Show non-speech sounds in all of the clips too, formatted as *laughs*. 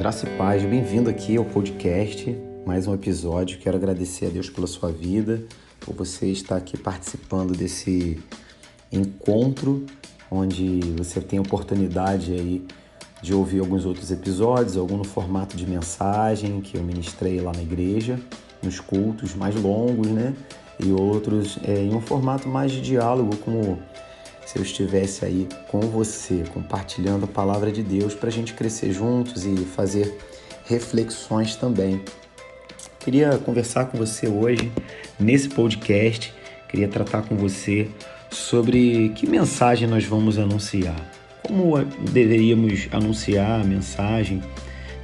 Graça e paz, bem-vindo aqui ao podcast, mais um episódio. Quero agradecer a Deus pela sua vida, por você estar aqui participando desse encontro, onde você tem a oportunidade aí de ouvir alguns outros episódios, algum no formato de mensagem que eu ministrei lá na igreja, nos cultos mais longos, né? E outros é, em um formato mais de diálogo, como se eu estivesse aí com você, compartilhando a palavra de Deus para a gente crescer juntos e fazer reflexões também. Queria conversar com você hoje nesse podcast, queria tratar com você sobre que mensagem nós vamos anunciar. Como deveríamos anunciar a mensagem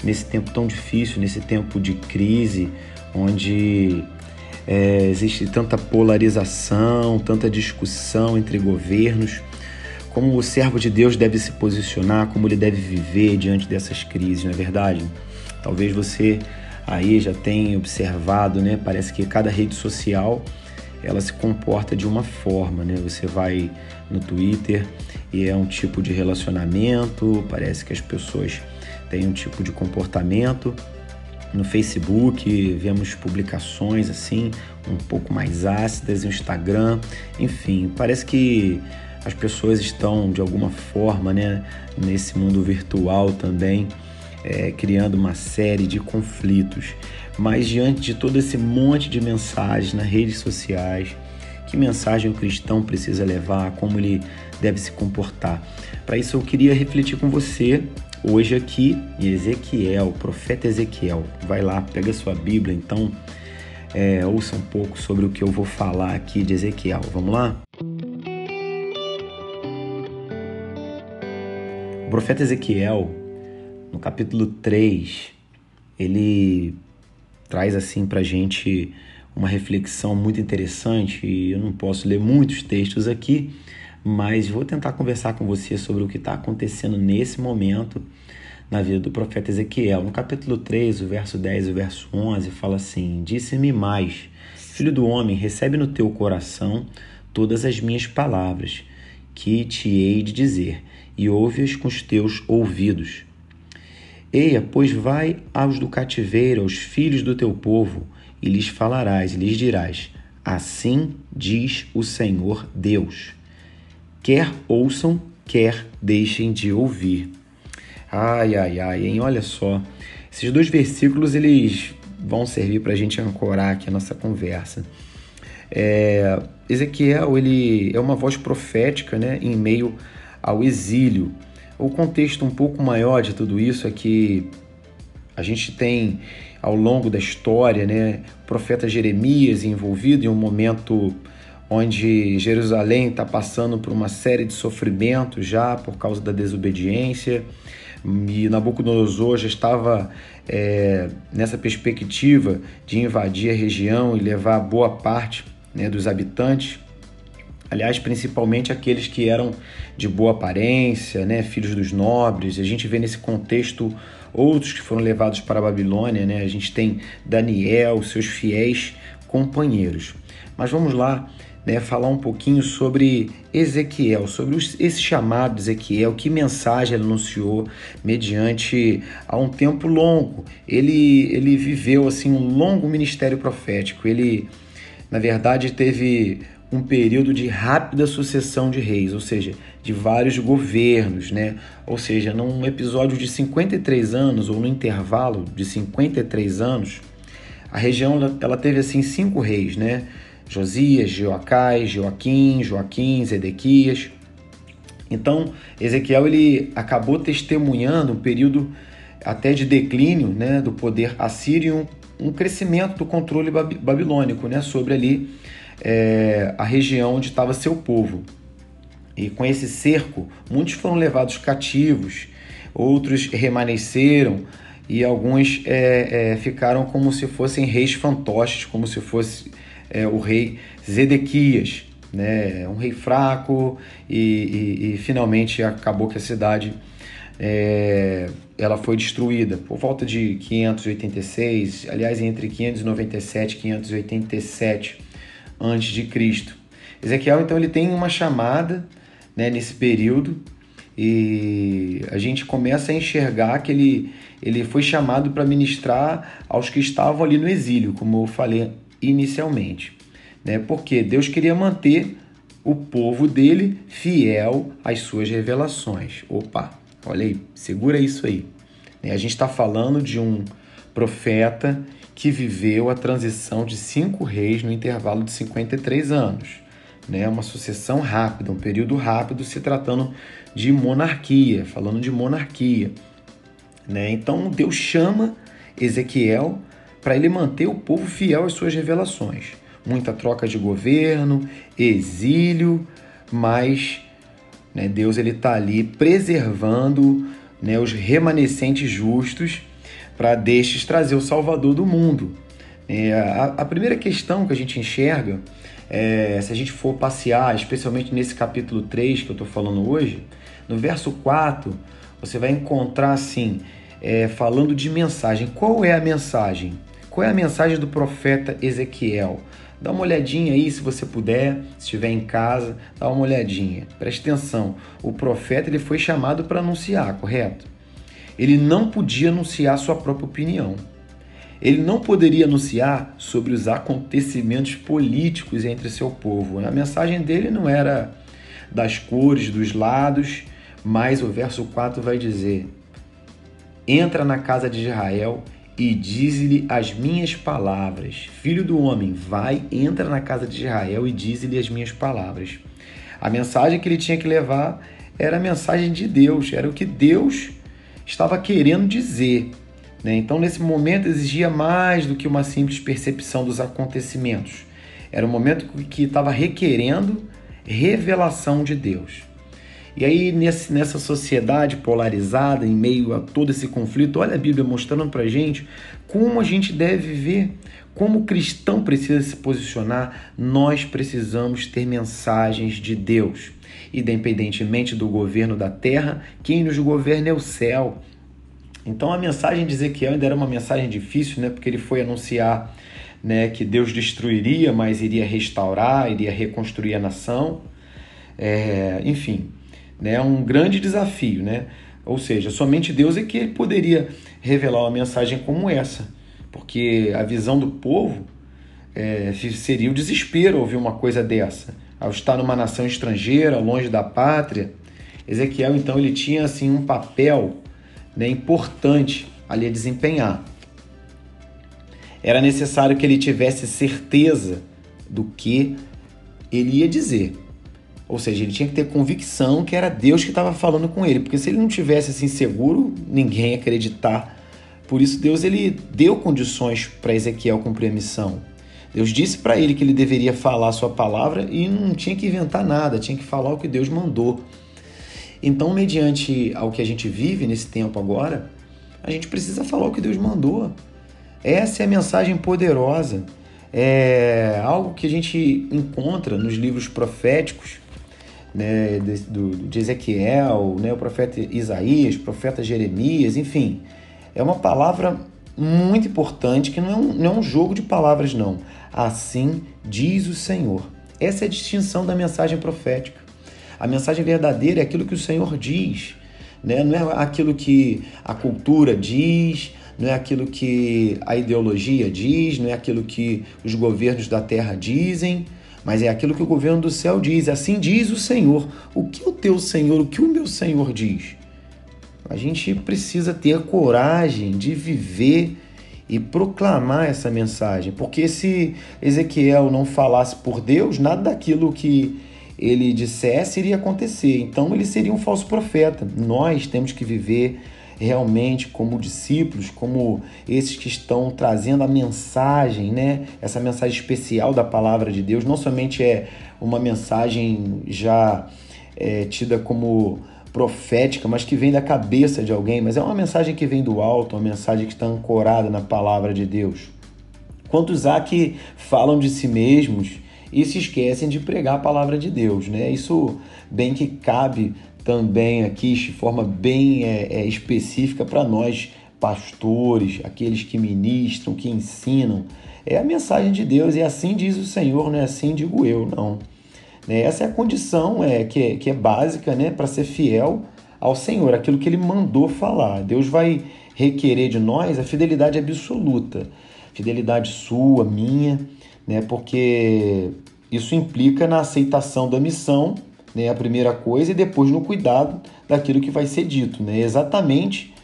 nesse tempo tão difícil, nesse tempo de crise, onde é, existe tanta polarização, tanta discussão entre governos. Como o servo de Deus deve se posicionar, como ele deve viver diante dessas crises, não é verdade? Talvez você aí já tenha observado, né? Parece que cada rede social ela se comporta de uma forma, né? Você vai no Twitter e é um tipo de relacionamento, parece que as pessoas têm um tipo de comportamento no Facebook, vemos publicações assim, um pouco mais ácidas, no Instagram, enfim, parece que as pessoas estão de alguma forma, né, nesse mundo virtual também, é, criando uma série de conflitos. Mas diante de todo esse monte de mensagens nas redes sociais, que mensagem o cristão precisa levar, como ele deve se comportar? Para isso eu queria refletir com você hoje aqui em Ezequiel, profeta Ezequiel. Vai lá, pega sua Bíblia, então é, ouça um pouco sobre o que eu vou falar aqui de Ezequiel. Vamos lá? O profeta Ezequiel, no capítulo 3, ele traz assim para gente uma reflexão muito interessante e eu não posso ler muitos textos aqui, mas vou tentar conversar com você sobre o que está acontecendo nesse momento na vida do profeta Ezequiel. No capítulo 3, o verso 10 e o verso 11, fala assim: Disse-me mais, filho do homem, recebe no teu coração todas as minhas palavras que te hei de dizer, e ouve-as com os teus ouvidos. Eia, pois vai aos do cativeiro, aos filhos do teu povo, e lhes falarás, e lhes dirás: Assim diz o Senhor Deus quer ouçam, quer deixem de ouvir. Ai, ai, ai, hein? Olha só. Esses dois versículos eles vão servir para a gente ancorar aqui a nossa conversa. É, Ezequiel ele é uma voz profética né, em meio ao exílio. O contexto um pouco maior de tudo isso é que a gente tem ao longo da história né, o profeta Jeremias envolvido em um momento onde Jerusalém está passando por uma série de sofrimentos já por causa da desobediência e Nabucodonosor já estava é, nessa perspectiva de invadir a região e levar boa parte né, dos habitantes, aliás, principalmente aqueles que eram de boa aparência, né, filhos dos nobres. A gente vê nesse contexto outros que foram levados para a Babilônia, né? A gente tem Daniel, seus fiéis companheiros. Mas vamos lá né, falar um pouquinho sobre Ezequiel, sobre esse chamado Ezequiel, que mensagem ele anunciou mediante a um tempo longo. Ele, ele viveu assim um longo ministério profético. Ele, na verdade, teve um período de rápida sucessão de reis, ou seja, de vários governos, né? Ou seja, num episódio de 53 anos ou no intervalo de 53 anos, a região ela teve assim cinco reis, né? Josias, Joacai, Joaquim, Joaquim, Zedequias. Então, Ezequiel ele acabou testemunhando um período até de declínio né, do poder assírio, um, um crescimento do controle babilônico né, sobre ali é, a região onde estava seu povo. E com esse cerco, muitos foram levados cativos, outros remanesceram e alguns é, é, ficaram como se fossem reis fantoches, como se fosse é, o rei Zedequias, né? um rei fraco e, e, e finalmente acabou que a cidade é, ela foi destruída por volta de 586, aliás entre 597 e 587 antes de Cristo. Ezequiel então ele tem uma chamada né, nesse período e a gente começa a enxergar que ele, ele foi chamado para ministrar aos que estavam ali no exílio, como eu falei inicialmente. Né? Porque Deus queria manter o povo dele fiel às suas revelações. Opa, olha aí, segura isso aí. Né? A gente está falando de um profeta que viveu a transição de cinco reis no intervalo de 53 anos. Né? Uma sucessão rápida, um período rápido se tratando de monarquia, falando de monarquia. Né? Então Deus chama Ezequiel para ele manter o povo fiel às suas revelações. Muita troca de governo, exílio, mas né, Deus ele está ali preservando né, os remanescentes justos para destes trazer o Salvador do mundo. É, a, a, primeira questão que a gente enxerga, é, se a gente for passear, especialmente nesse capítulo 3 que eu estou falando hoje, no verso 4, você vai encontrar assim, é, falando de mensagem. Qual é a mensagem? Qual é a mensagem do profeta Ezequiel? Dá uma olhadinha aí se você puder, se estiver em casa, dá uma olhadinha. Preste atenção, o profeta ele foi chamado para anunciar, correto? Ele não podia anunciar sua própria opinião. Ele não poderia anunciar sobre os acontecimentos políticos entre seu povo. A mensagem dele não era das cores, dos lados, mas o verso 4 vai dizer: Entra na casa de Israel e diz-lhe as minhas palavras. Filho do homem, vai, entra na casa de Israel e diz-lhe as minhas palavras. A mensagem que ele tinha que levar era a mensagem de Deus, era o que Deus estava querendo dizer. Né? Então, nesse momento, exigia mais do que uma simples percepção dos acontecimentos. Era um momento que estava requerendo revelação de Deus. E aí, nesse, nessa sociedade polarizada, em meio a todo esse conflito, olha a Bíblia mostrando para gente como a gente deve viver, como o cristão precisa se posicionar. Nós precisamos ter mensagens de Deus. Independentemente do governo da terra, quem nos governa é o céu. Então a mensagem de Ezequiel ainda era uma mensagem difícil, né? Porque ele foi anunciar né, que Deus destruiria, mas iria restaurar, iria reconstruir a nação. É, enfim, né, um grande desafio, né? Ou seja, somente Deus é que poderia revelar uma mensagem como essa, porque a visão do povo é, seria o desespero ouvir uma coisa dessa, ao estar numa nação estrangeira, longe da pátria. Ezequiel então ele tinha assim um papel né, importante ali a desempenhar. Era necessário que ele tivesse certeza do que ele ia dizer. Ou seja, ele tinha que ter convicção que era Deus que estava falando com ele, porque se ele não tivesse assim seguro, ninguém ia acreditar. Por isso Deus ele deu condições para Ezequiel cumprir a missão. Deus disse para ele que ele deveria falar a sua palavra e não tinha que inventar nada, tinha que falar o que Deus mandou. Então, mediante ao que a gente vive nesse tempo agora, a gente precisa falar o que Deus mandou. Essa é a mensagem poderosa. É algo que a gente encontra nos livros proféticos né, de, do, de Ezequiel, né, o profeta Isaías, o profeta Jeremias, enfim. É uma palavra muito importante que não é, um, não é um jogo de palavras, não. Assim diz o Senhor. Essa é a distinção da mensagem profética. A mensagem verdadeira é aquilo que o Senhor diz, né? não é aquilo que a cultura diz, não é aquilo que a ideologia diz, não é aquilo que os governos da terra dizem, mas é aquilo que o governo do céu diz. Assim diz o Senhor. O que o teu Senhor, o que o meu Senhor diz? A gente precisa ter coragem de viver e proclamar essa mensagem, porque se Ezequiel não falasse por Deus, nada daquilo que ele dissesse iria acontecer. Então ele seria um falso profeta. Nós temos que viver realmente como discípulos, como esses que estão trazendo a mensagem, né? Essa mensagem especial da palavra de Deus, não somente é uma mensagem já é, tida como profética, mas que vem da cabeça de alguém, mas é uma mensagem que vem do alto, uma mensagem que está ancorada na palavra de Deus. Quantos há que falam de si mesmos e se esquecem de pregar a palavra de Deus, né? Isso bem que cabe também aqui de forma bem é, é, específica para nós, pastores, aqueles que ministram, que ensinam. É a mensagem de Deus e assim diz o Senhor, não é assim digo eu, não. Né? Essa é a condição é, que, é, que é básica né, para ser fiel ao Senhor, aquilo que ele mandou falar. Deus vai requerer de nós a fidelidade absoluta, fidelidade sua, minha, né? Porque isso implica na aceitação da missão, né? A primeira coisa, e depois no cuidado daquilo que vai ser dito, né? Exatamente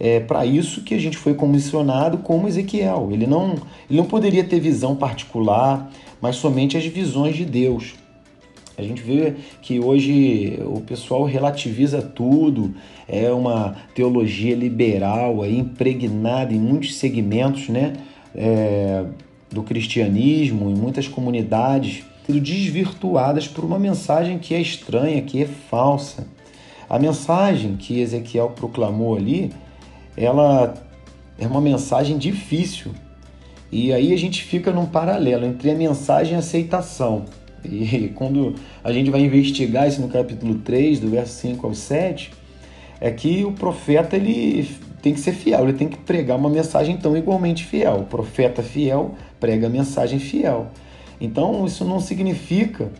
é para isso que a gente foi comissionado como Ezequiel. Ele não, ele não poderia ter visão particular, mas somente as visões de Deus. A gente vê que hoje o pessoal relativiza tudo, é uma teologia liberal aí, impregnada em muitos segmentos né, é, do cristianismo, em muitas comunidades, sendo desvirtuadas por uma mensagem que é estranha, que é falsa. A mensagem que Ezequiel proclamou ali, ela é uma mensagem difícil. E aí a gente fica num paralelo entre a mensagem e a aceitação. E *laughs* quando a gente vai investigar isso no capítulo 3, do verso 5 ao 7, é que o profeta ele tem que ser fiel, ele tem que pregar uma mensagem tão igualmente fiel. O profeta fiel prega a mensagem fiel. Então isso não significa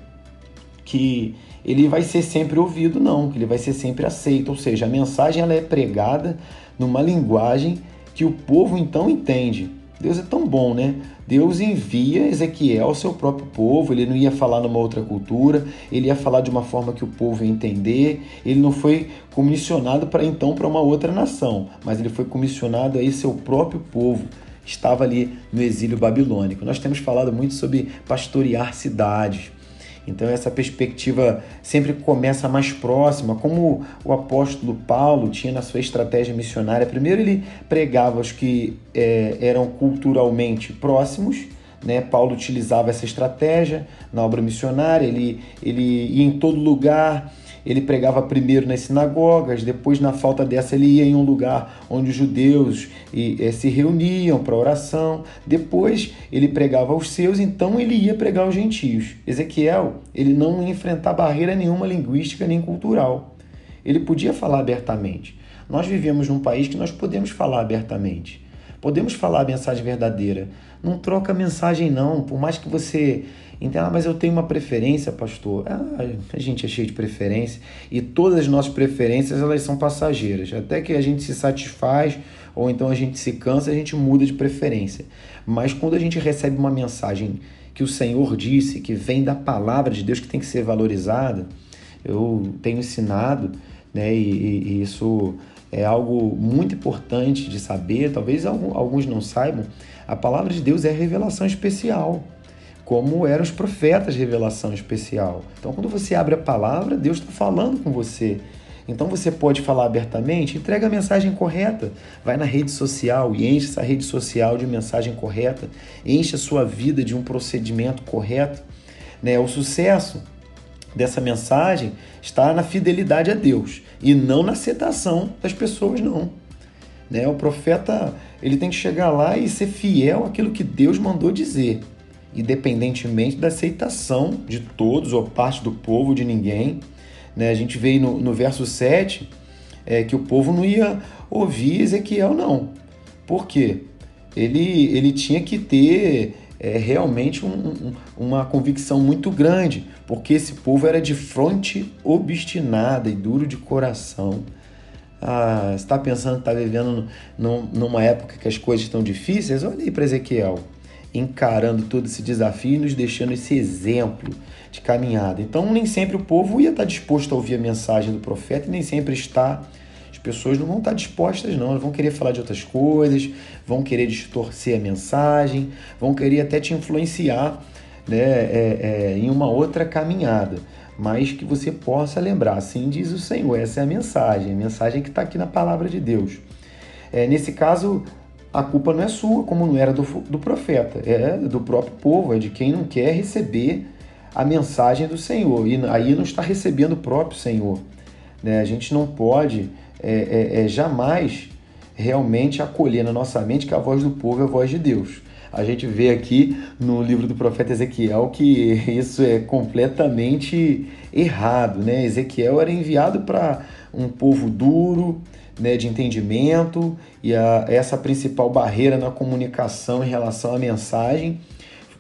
que ele vai ser sempre ouvido, não, que ele vai ser sempre aceito. Ou seja, a mensagem ela é pregada numa linguagem que o povo então entende. Deus é tão bom, né? Deus envia Ezequiel ao seu próprio povo, ele não ia falar numa outra cultura, ele ia falar de uma forma que o povo ia entender. Ele não foi comissionado para então para uma outra nação, mas ele foi comissionado aí seu próprio povo. Estava ali no exílio babilônico. Nós temos falado muito sobre pastorear cidades. Então essa perspectiva sempre começa mais próxima, como o apóstolo Paulo tinha na sua estratégia missionária. Primeiro ele pregava os que é, eram culturalmente próximos, né? Paulo utilizava essa estratégia na obra missionária, ele, ele ia em todo lugar, ele pregava primeiro nas sinagogas, depois, na falta dessa, ele ia em um lugar onde os judeus eh, se reuniam para oração. Depois, ele pregava aos seus, então ele ia pregar aos gentios. Ezequiel, ele não ia enfrentar barreira nenhuma linguística nem cultural. Ele podia falar abertamente. Nós vivemos num país que nós podemos falar abertamente. Podemos falar a mensagem verdadeira. Não troca mensagem, não. Por mais que você então, ah, mas eu tenho uma preferência, pastor. Ah, a gente é cheio de preferência e todas as nossas preferências elas são passageiras. Até que a gente se satisfaz ou então a gente se cansa, a gente muda de preferência. Mas quando a gente recebe uma mensagem que o Senhor disse, que vem da palavra de Deus, que tem que ser valorizada, eu tenho ensinado, né, e, e isso é algo muito importante de saber, talvez alguns não saibam, a palavra de Deus é revelação especial como eram os profetas de revelação especial. Então, quando você abre a palavra, Deus está falando com você. Então você pode falar abertamente, entrega a mensagem correta, vai na rede social e enche essa rede social de mensagem correta, enche a sua vida de um procedimento correto. Né? O sucesso dessa mensagem está na fidelidade a Deus e não na aceitação das pessoas, não. Né? O profeta ele tem que chegar lá e ser fiel àquilo que Deus mandou dizer independentemente da aceitação de todos ou parte do povo, de ninguém. Né? A gente vê no, no verso 7 é, que o povo não ia ouvir Ezequiel, não. Por quê? Ele, ele tinha que ter é, realmente um, um, uma convicção muito grande, porque esse povo era de fronte obstinada e duro de coração. Ah, está pensando que está vivendo numa época que as coisas estão difíceis? Olha aí para Ezequiel encarando todo esse desafio e nos deixando esse exemplo de caminhada. Então, nem sempre o povo ia estar disposto a ouvir a mensagem do profeta e nem sempre está. As pessoas não vão estar dispostas, não. Elas vão querer falar de outras coisas, vão querer distorcer a mensagem, vão querer até te influenciar né, é, é, em uma outra caminhada. Mas que você possa lembrar, assim diz o Senhor, essa é a mensagem, a mensagem que está aqui na palavra de Deus. É, nesse caso, a culpa não é sua, como não era do, do profeta, é do próprio povo, é de quem não quer receber a mensagem do Senhor. E aí não está recebendo o próprio Senhor. Né? A gente não pode é, é, é, jamais realmente acolher na nossa mente que a voz do povo é a voz de Deus. A gente vê aqui no livro do profeta Ezequiel que *laughs* isso é completamente errado. Né? Ezequiel era enviado para um povo duro, né, de entendimento e a, essa principal barreira na comunicação em relação à mensagem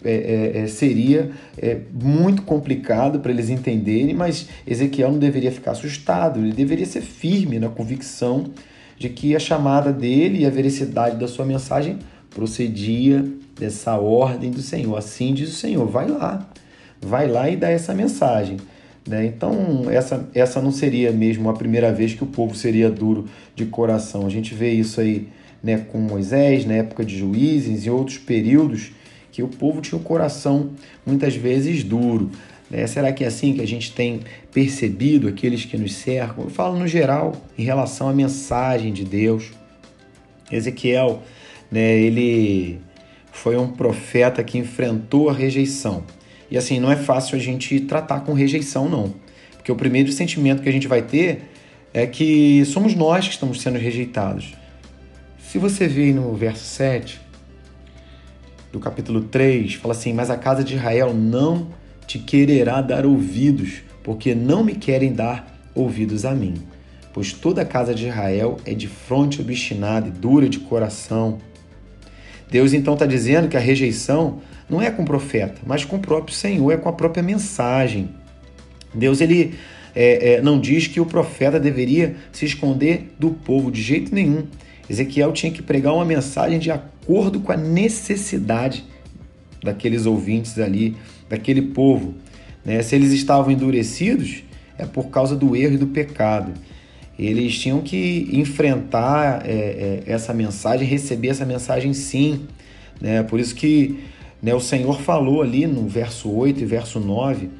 é, é, é seria é, muito complicado para eles entenderem, mas Ezequiel não deveria ficar assustado, ele deveria ser firme na convicção de que a chamada dele e a veracidade da sua mensagem procedia dessa ordem do Senhor. Assim diz o Senhor: vai lá, vai lá e dá essa mensagem. Né? Então, essa, essa não seria mesmo a primeira vez que o povo seria duro de coração. A gente vê isso aí né, com Moisés, na época de juízes, em outros períodos, que o povo tinha o coração muitas vezes duro. Né? Será que é assim que a gente tem percebido aqueles que nos cercam? Eu falo no geral, em relação à mensagem de Deus. Ezequiel, né, ele foi um profeta que enfrentou a rejeição. E assim, não é fácil a gente tratar com rejeição, não. Porque o primeiro sentimento que a gente vai ter é que somos nós que estamos sendo rejeitados. Se você vê no verso 7 do capítulo 3, fala assim: Mas a casa de Israel não te quererá dar ouvidos, porque não me querem dar ouvidos a mim. Pois toda a casa de Israel é de fronte obstinada e dura de coração. Deus então está dizendo que a rejeição não é com o profeta, mas com o próprio Senhor, é com a própria mensagem. Deus ele é, é, não diz que o profeta deveria se esconder do povo de jeito nenhum. Ezequiel tinha que pregar uma mensagem de acordo com a necessidade daqueles ouvintes ali, daquele povo. Né? Se eles estavam endurecidos, é por causa do erro e do pecado. Eles tinham que enfrentar é, é, essa mensagem, receber essa mensagem sim. Né? Por isso que né, o Senhor falou ali no verso 8 e verso 9: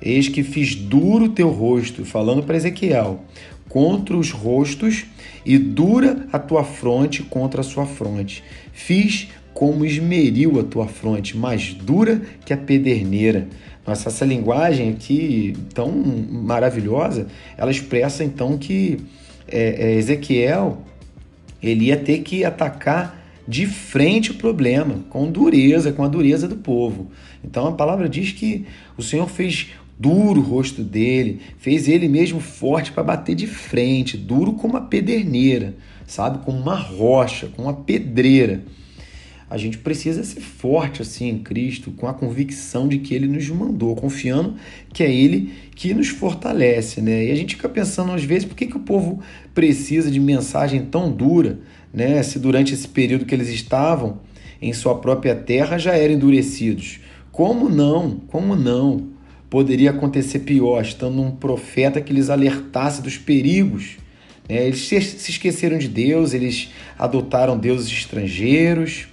Eis que fiz duro teu rosto, falando para Ezequiel, contra os rostos e dura a tua fronte contra a sua fronte. Fiz como esmeril a tua fronte, mais dura que a pederneira. Nossa, essa linguagem aqui tão maravilhosa, ela expressa então que é, é, Ezequiel ele ia ter que atacar de frente o problema, com dureza, com a dureza do povo. Então a palavra diz que o Senhor fez duro o rosto dele, fez ele mesmo forte para bater de frente, duro como uma pederneira, sabe? Como uma rocha, como uma pedreira. A gente precisa ser forte assim em Cristo, com a convicção de que ele nos mandou, confiando que é ele que nos fortalece, né? E a gente fica pensando às vezes por que, que o povo precisa de mensagem tão dura, né? Se durante esse período que eles estavam em sua própria terra já eram endurecidos. Como não? Como não? poderia acontecer pior, estando um profeta que lhes alertasse dos perigos. Né? Eles se esqueceram de Deus, eles adotaram deuses estrangeiros.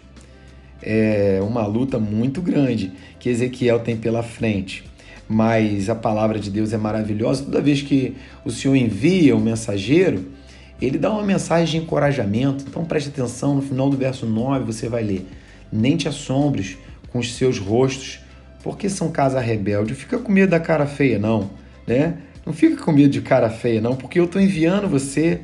É uma luta muito grande que Ezequiel tem pela frente. Mas a palavra de Deus é maravilhosa. Toda vez que o Senhor envia um mensageiro, ele dá uma mensagem de encorajamento. Então preste atenção, no final do verso 9 você vai ler: Nem te assombres com os seus rostos porque são casa rebelde. Fica com medo da cara feia, não, né? Não fica com medo de cara feia, não, porque eu estou enviando você.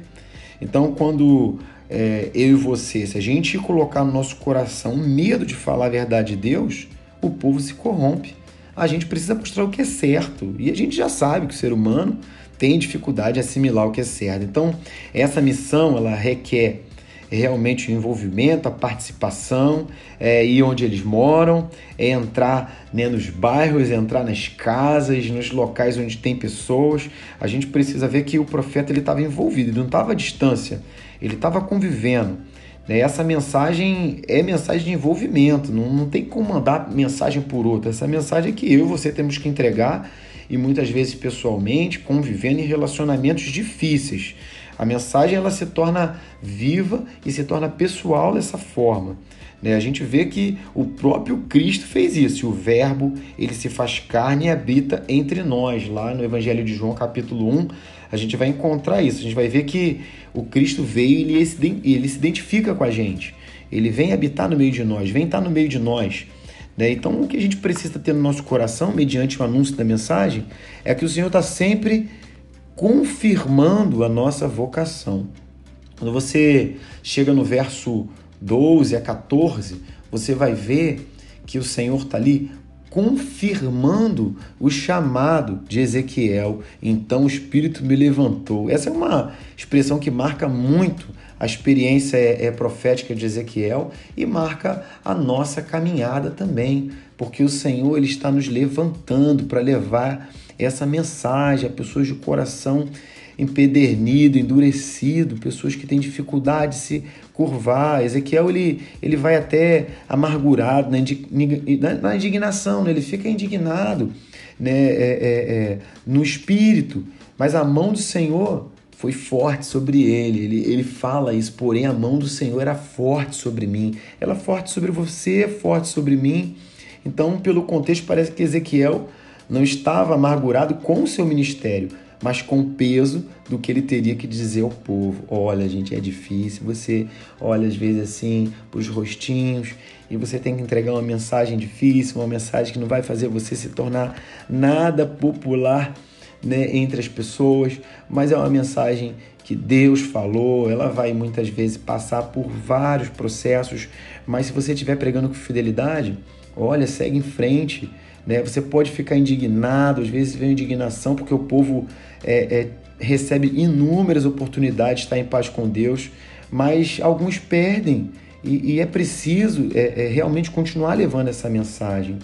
Então, quando é, eu e você, se a gente colocar no nosso coração medo de falar a verdade de Deus, o povo se corrompe. A gente precisa mostrar o que é certo. E a gente já sabe que o ser humano tem dificuldade em assimilar o que é certo. Então, essa missão, ela requer realmente o envolvimento, a participação, é, ir onde eles moram, é entrar né, nos bairros, entrar nas casas, nos locais onde tem pessoas. A gente precisa ver que o profeta ele estava envolvido, ele não estava à distância, ele estava convivendo. Né? Essa mensagem é mensagem de envolvimento, não, não tem como mandar mensagem por outra. Essa mensagem é que eu e você temos que entregar e muitas vezes pessoalmente, convivendo em relacionamentos difíceis. A mensagem ela se torna viva e se torna pessoal dessa forma. Né? A gente vê que o próprio Cristo fez isso. O Verbo ele se faz carne e habita entre nós. Lá no Evangelho de João, capítulo 1, a gente vai encontrar isso. A gente vai ver que o Cristo veio e ele, se identifica com a gente. Ele vem habitar no meio de nós, vem estar no meio de nós. Né? Então, o que a gente precisa ter no nosso coração, mediante o anúncio da mensagem, é que o Senhor está sempre confirmando a nossa vocação. Quando você chega no verso 12 a 14, você vai ver que o Senhor está ali confirmando o chamado de Ezequiel. Então o Espírito me levantou. Essa é uma expressão que marca muito a experiência é, é profética de Ezequiel e marca a nossa caminhada também, porque o Senhor ele está nos levantando para levar essa mensagem a pessoas de coração empedernido, endurecido, pessoas que têm dificuldade de se curvar. Ezequiel ele, ele vai até amargurado na, na indignação, né? ele fica indignado né? É, é, é, no espírito, mas a mão do Senhor foi forte sobre ele. ele. Ele fala isso, porém a mão do Senhor era forte sobre mim. Ela é forte sobre você, é forte sobre mim. Então, pelo contexto, parece que Ezequiel não estava amargurado com o seu ministério, mas com o peso do que ele teria que dizer ao povo. Olha, gente, é difícil. Você olha às vezes assim para os rostinhos e você tem que entregar uma mensagem difícil, uma mensagem que não vai fazer você se tornar nada popular né, entre as pessoas, mas é uma mensagem que Deus falou, ela vai muitas vezes passar por vários processos, mas se você estiver pregando com fidelidade, olha, segue em frente, né? Você pode ficar indignado, às vezes vem indignação porque o povo é, é, recebe inúmeras oportunidades de estar em paz com Deus, mas alguns perdem e, e é preciso é, é realmente continuar levando essa mensagem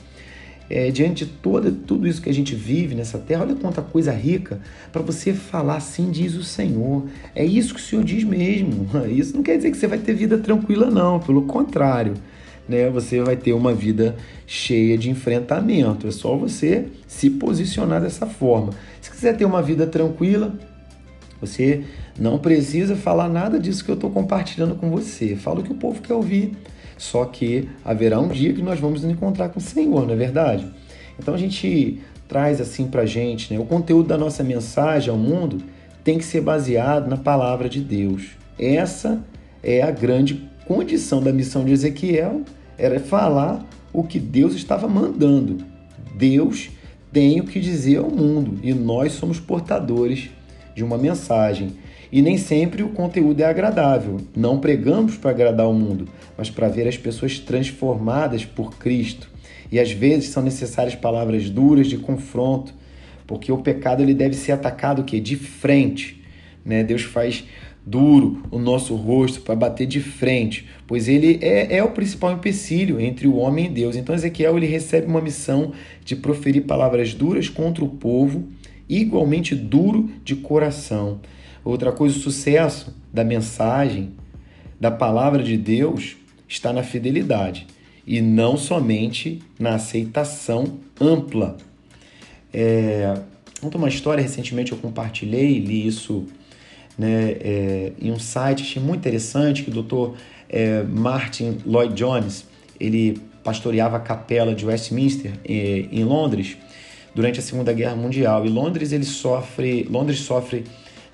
é, diante de toda, tudo isso que a gente vive nessa terra, olha quanta coisa rica para você falar assim, diz o Senhor. É isso que o Senhor diz mesmo. *laughs* Isso não quer dizer que você vai ter vida tranquila, não, pelo contrário. Né? Você vai ter uma vida cheia de enfrentamento. É só você se posicionar dessa forma. Se quiser ter uma vida tranquila, você não precisa falar nada disso que eu estou compartilhando com você. Fala o que o povo quer ouvir. Só que haverá um dia que nós vamos nos encontrar com o Senhor, não é verdade? Então a gente traz assim para gente, né? O conteúdo da nossa mensagem ao mundo tem que ser baseado na palavra de Deus. Essa é a grande condição da missão de Ezequiel, era falar o que Deus estava mandando. Deus tem o que dizer ao mundo e nós somos portadores de uma mensagem. E nem sempre o conteúdo é agradável. Não pregamos para agradar o mundo, mas para ver as pessoas transformadas por Cristo. E às vezes são necessárias palavras duras de confronto, porque o pecado ele deve ser atacado o quê? de frente. Né? Deus faz duro o nosso rosto para bater de frente, pois ele é, é o principal empecilho entre o homem e Deus. Então Ezequiel ele recebe uma missão de proferir palavras duras contra o povo, igualmente duro de coração. Outra coisa, o sucesso da mensagem, da palavra de Deus, está na fidelidade e não somente na aceitação ampla. É, conta uma história, recentemente eu compartilhei, li isso né, é, em um site, achei muito interessante, que o doutor é, Martin Lloyd Jones, ele pastoreava a capela de Westminster é, em Londres durante a Segunda Guerra Mundial. E Londres ele sofre, Londres sofre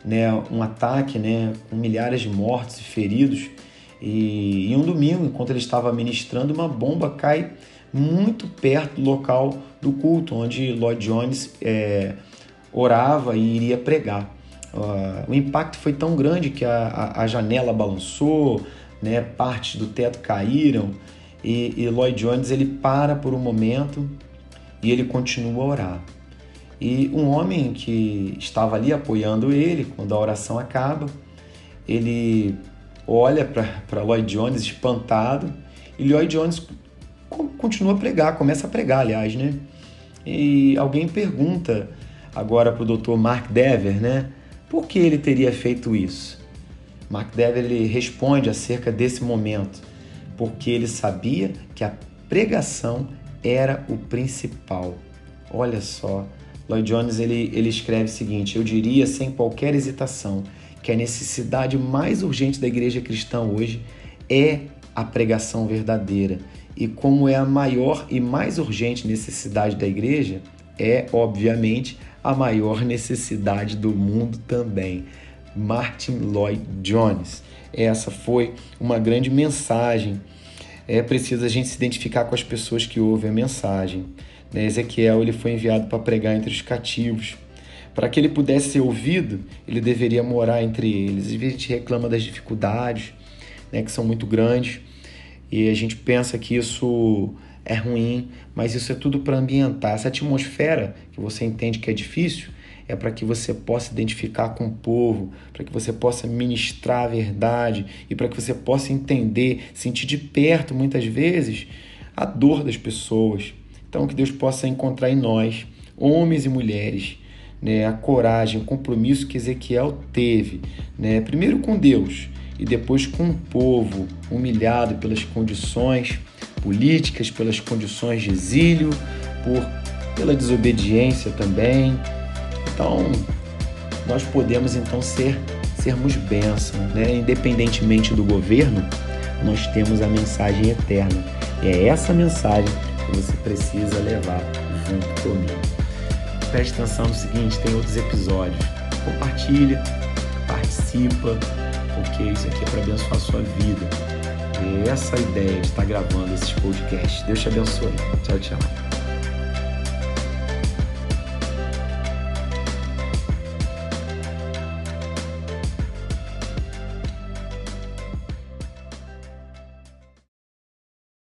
né, um ataque né, com milhares de mortos e feridos. E em um domingo, enquanto ele estava ministrando, uma bomba cai muito perto do local do culto, onde Lloyd Jones é, orava e iria pregar. Uh, o impacto foi tão grande que a, a, a janela balançou, né, partes do teto caíram e, e Lloyd Jones ele para por um momento e ele continua a orar. E um homem que estava ali apoiando ele, quando a oração acaba, ele olha para Lloyd Jones espantado e Lloyd Jones continua a pregar, começa a pregar, aliás, né? E alguém pergunta agora para o Dr. Mark Dever, né? Por que ele teria feito isso? Mark Dever ele responde acerca desse momento, porque ele sabia que a pregação era o principal. Olha só, Lloyd Jones ele, ele escreve o seguinte: Eu diria sem qualquer hesitação que a necessidade mais urgente da igreja cristã hoje é a pregação verdadeira. E como é a maior e mais urgente necessidade da igreja, é, obviamente, a maior necessidade do mundo também. Martin Lloyd Jones. Essa foi uma grande mensagem. É preciso a gente se identificar com as pessoas que ouvem a mensagem. Né? Ezequiel ele foi enviado para pregar entre os cativos. Para que ele pudesse ser ouvido, ele deveria morar entre eles. Às vezes a gente reclama das dificuldades, né, que são muito grandes, e a gente pensa que isso é ruim, mas isso é tudo para ambientar. Essa atmosfera que você entende que é difícil é para que você possa identificar com o povo, para que você possa ministrar a verdade e para que você possa entender, sentir de perto muitas vezes a dor das pessoas. Então, que Deus possa encontrar em nós, homens e mulheres, né, a coragem, o compromisso que Ezequiel teve, né, primeiro com Deus e depois com o povo, humilhado pelas condições políticas, pelas condições de exílio, por pela desobediência também. Então, nós podemos então ser sermos bênção, né? Independentemente do governo, nós temos a mensagem eterna. E é essa mensagem que você precisa levar junto comigo. Preste atenção no seguinte, tem outros episódios. Compartilha, participa, porque isso aqui é para abençoar a sua vida. Essa ideia de estar gravando esses podcasts. Deus te abençoe. Tchau, tchau.